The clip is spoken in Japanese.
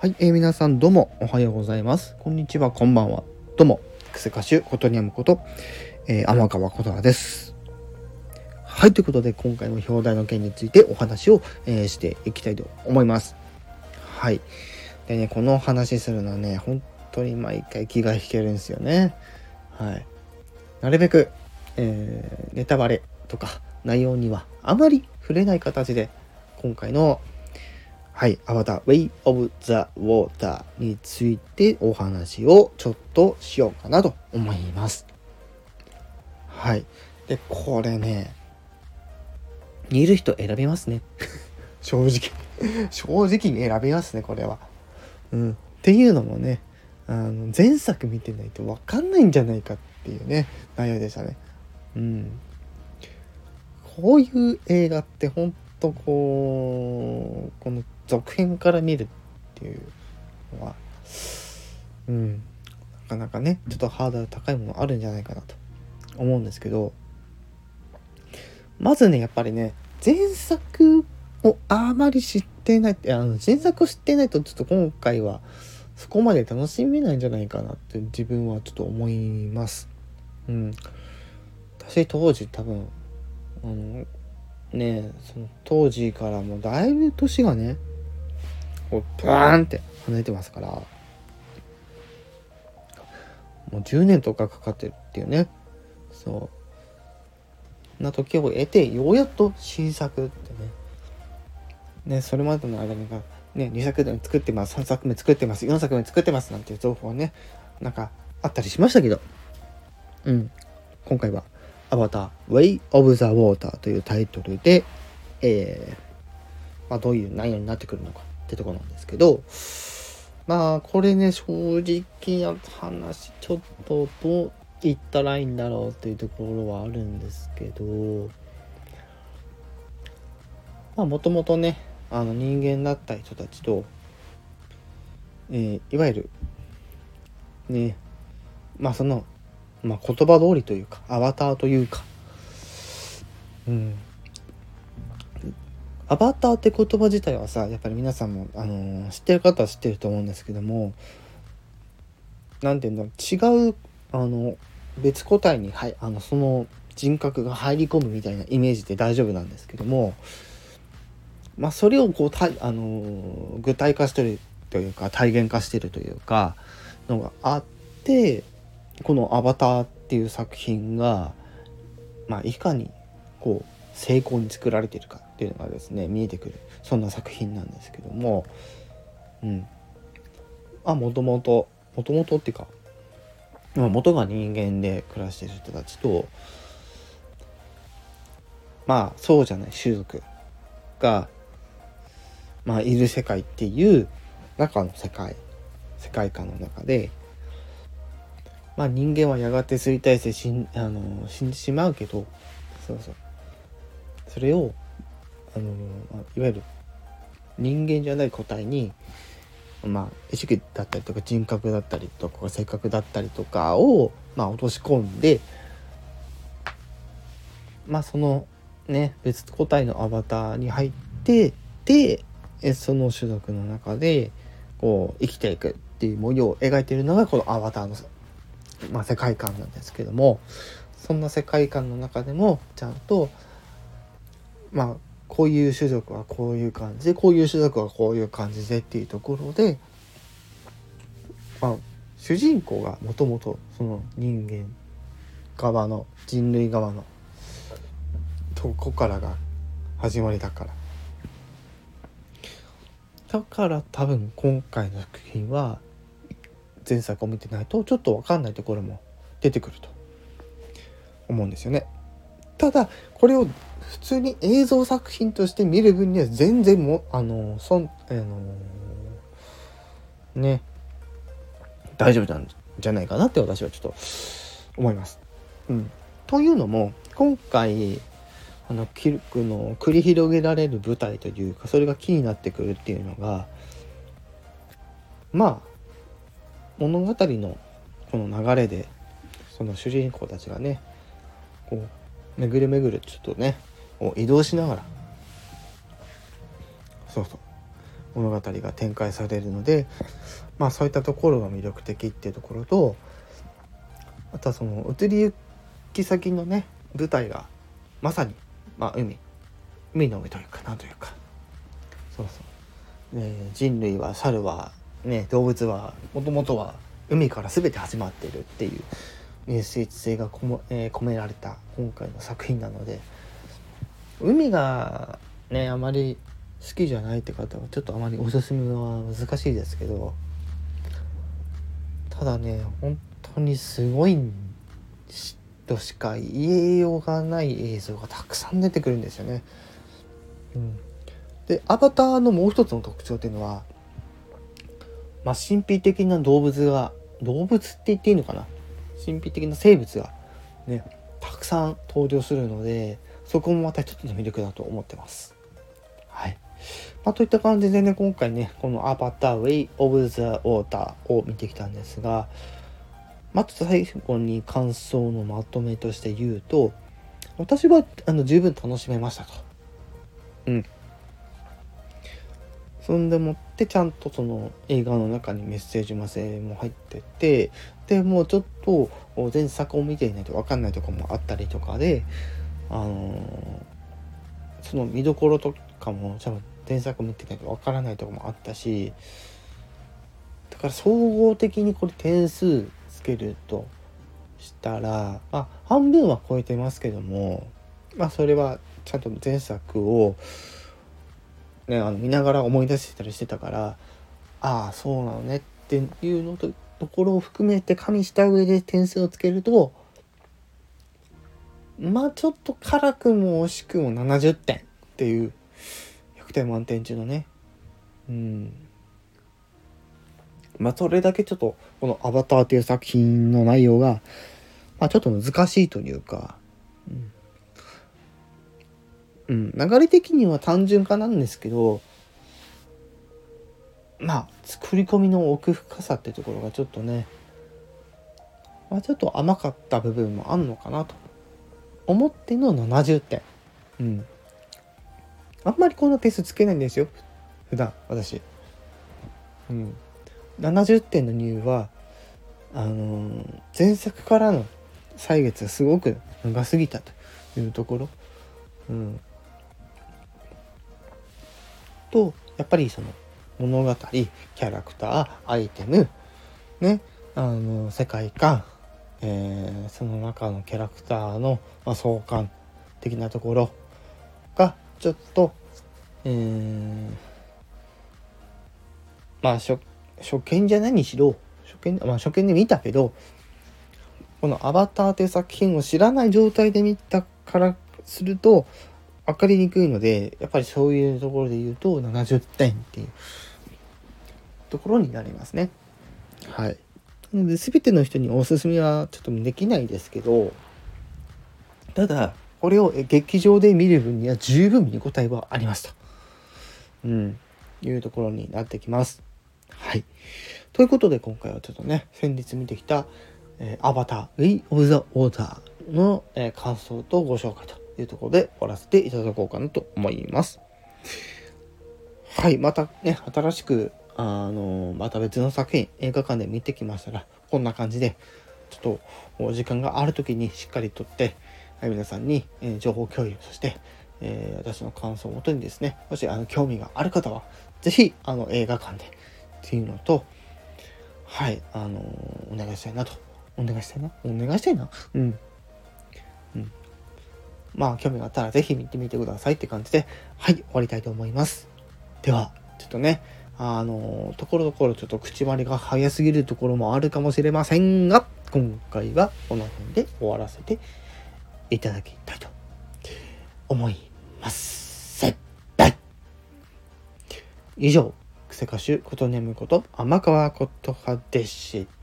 はい、えー、皆さんどうもおはようございます。こんにちは、こんばんは。どうも、クセ歌手、ことにゃむこと、えー、天川ことはです。はい、ということで、今回も表題の件についてお話を、えー、していきたいと思います。はい。でね、この話するのはね、本当に毎回気が引けるんですよね。はい。なるべく、えー、ネタバレとか内容にはあまり触れない形で、今回のはい、アバター Way of the Water についてお話をちょっとしようかなと思います。はい。で、これね、見る人選びますね。正直。正直に選びますね、これは。うん。っていうのもね、あの、前作見てないとわかんないんじゃないかっていうね、内容でしたね。うん。こういう映画ってほんとこう、この続編から見るっていうのはうんなかなかねちょっとハードル高いものあるんじゃないかなと思うんですけどまずねやっぱりね前作をあまり知ってないあの前作を知ってないとちょっと今回はそこまで楽しめないんじゃないかなって自分はちょっと思います。うん。私当時多分あのねその当時からもだいぶ年がねこうバーンって跳ねてますから。もう10年とかかかってるっていうね。そう。な時を得てようやっと新作ってね。ねそれまでの間にがね2作目作ってます。3作目作ってます。4作目作ってます。なんていう情報はねなんかあったりしましたけど。うん。今回は「アバター Way of the Water」というタイトルでえー、まあ、どういう内容になってくるのか。ってとこなんですけどまあこれね正直な話ちょっとどう言ったらいいんだろうっていうところはあるんですけどまあもともとねあの人間だった人たちと、えー、いわゆるねまあその、まあ、言葉通りというかアバターというかうん。アバターって言葉自体はさやっぱり皆さんも、あのー、知ってる方は知ってると思うんですけども何て言うんだろう違うあの別個体に、はい、あのその人格が入り込むみたいなイメージで大丈夫なんですけどもまあそれをこうた、あのー、具体化してるというか体現化してるというかのがあってこの「アバター」っていう作品が、まあ、いかにこう成功に作られているかっていうのがですね見えてくる。そんな作品なんですけども。うん。あもともともともとっていうか元が人間で暮らしている人たちとまあそうじゃない種族がまあいる世界っていう中の世界世界観の中でまあ人間はやがて衰退して死んあの死んでしまうけどそうそう。それをあのいわゆる人間じゃない個体にまあ意識だったりとか人格だったりとか性格だったりとかをまあ落とし込んでまあそのね別個体のアバターに入ってでその種族の中でこう生きていくっていう模様を描いているのがこのアバターの、まあ、世界観なんですけどもそんな世界観の中でもちゃんとまあこういう種族はこういう感じでこういう種族はこういう感じでっていうところで、まあ、主人公がもともとその人間側の人類側のとこからが始まりだからだから多分今回の作品は前作を見てないとちょっと分かんないところも出てくると思うんですよね。ただこれを普通に映像作品として見る分には全然もあのそんあのね大丈夫なんじゃないかなって私はちょっと思います。うん、というのも今回あのキルクの繰り広げられる舞台というかそれが気になってくるっていうのがまあ物語のこの流れでその主人公たちがねこう巡る巡るちょっとね移動しながらそうそう物語が展開されるのでまあそういったところが魅力的っていうところとあとはその移り行き先のね舞台がまさに、まあ、海海の上というかなんというか。そうそう、ね、人類は猿は、ね、動物はもともとは海から全て始まってるっていうメッセージ性がこも、えー、込められた今回の作品なので海がねあまり好きじゃないって方はちょっとあまりおすすめは難しいですけどただね本当にすごいとしか言えようがない映像がたくさん出てくるんですよね。うん、でアバターのもう一つの特徴っていうのは、まあ、神秘的な動物が動物って言っていいのかな？神秘的な生物がねたくさん登場するのでそこもまた一つの魅力だと思ってます。はい。まあ、といった感じでね、今回ね、このアバターウェイ・オブ・ザ・ウォーターを見てきたんですが、まず最後に感想のまとめとして言うと、私はあの十分楽しめましたと。うん。そんでもってちゃんとその映画の中にメッセージませも入っててでもうちょっと前作を見ていないと分かんないとこもあったりとかであの、その見どころとかも多分前作見てないと分からないとこもあったしだから総合的にこれ点数つけるとしたら、まあ、半分は超えてますけども、まあ、それはちゃんと前作を、ね、あの見ながら思い出してたりしてたからああそうなのねっていうのとところを含めて加味した上で点数をつけるとまあちょっと辛くも惜しくも70点っていう100点満点中のね。うん。まあ、それだけちょっと、このアバターという作品の内容が、まあ、ちょっと難しいというか、うん、うん、流れ的には単純化なんですけど、まあ、作り込みの奥深さってところがちょっとね、まあ、ちょっと甘かった部分もあんのかなと思っての70点。うん。あんまりこんな点数つけないんですよ。普段、私。うん。70点の理由はあのー、前作からの歳月がすごく長すぎたというところ、うん、とやっぱりその物語キャラクターアイテムねあの世界観、えー、その中のキャラクターの、まあ、相関的なところがちょっと、えー、まあ初見じゃないにしろ初見,、まあ、初見で見たけどこの「アバター」という作品を知らない状態で見たからすると分かりにくいのでやっぱりそういうところで言うと70点っていうところになりますね。はい。なので全ての人におすすめはちょっとできないですけどただこれを劇場で見る分には十分見応えはありますと。うん。いうところになってきます。はい。ということで今回はちょっとね、先日見てきた、えー、アバター、ウェイ・オブ・ザ・オーダーの、えー、感想とご紹介というところで終わらせていただこうかなと思います。はい。またね、新しく、あの、また別の作品、映画館で見てきましたら、こんな感じで、ちょっとお時間がある時にしっかりとって、はい、皆さんに、えー、情報共有、そして、えー、私の感想をもとにですね、もしあの興味がある方は、是非あの映画館でっていうのと、はい、あの、お願いしたいなと。お願いしたいな？お願いしたいな？うん。うん。まあ、興味があったらぜひ見てみてくださいって感じで、はい、終わりたいと思います。では、ちょっとね、あの、ところどころちょっと口割りが早すぎるところもあるかもしれませんが、今回はこの辺で終わらせていただきたいと思います。以上、クセ歌手ことねむこと天川琴葉でした。